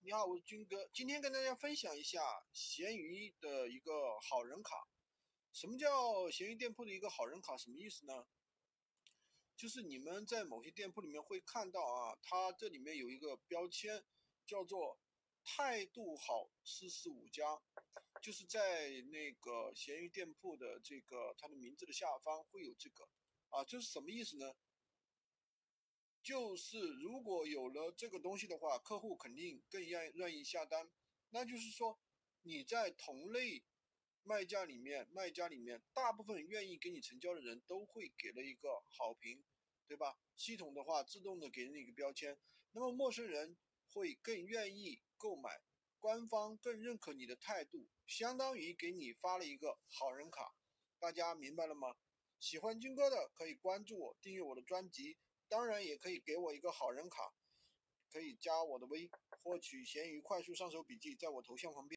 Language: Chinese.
你好，我是军哥，今天跟大家分享一下闲鱼的一个好人卡。什么叫闲鱼店铺的一个好人卡？什么意思呢？就是你们在某些店铺里面会看到啊，它这里面有一个标签，叫做“态度好四四五加”，就是在那个闲鱼店铺的这个它的名字的下方会有这个啊，这是什么意思呢？就是如果有了这个东西的话，客户肯定更愿愿意下单。那就是说，你在同类卖家里面，卖家里面大部分愿意给你成交的人都会给了一个好评，对吧？系统的话自动的给你一个标签，那么陌生人会更愿意购买，官方更认可你的态度，相当于给你发了一个好人卡。大家明白了吗？喜欢军哥的可以关注我，订阅我的专辑。当然也可以给我一个好人卡，可以加我的微，获取闲鱼快速上手笔记，在我头像旁边。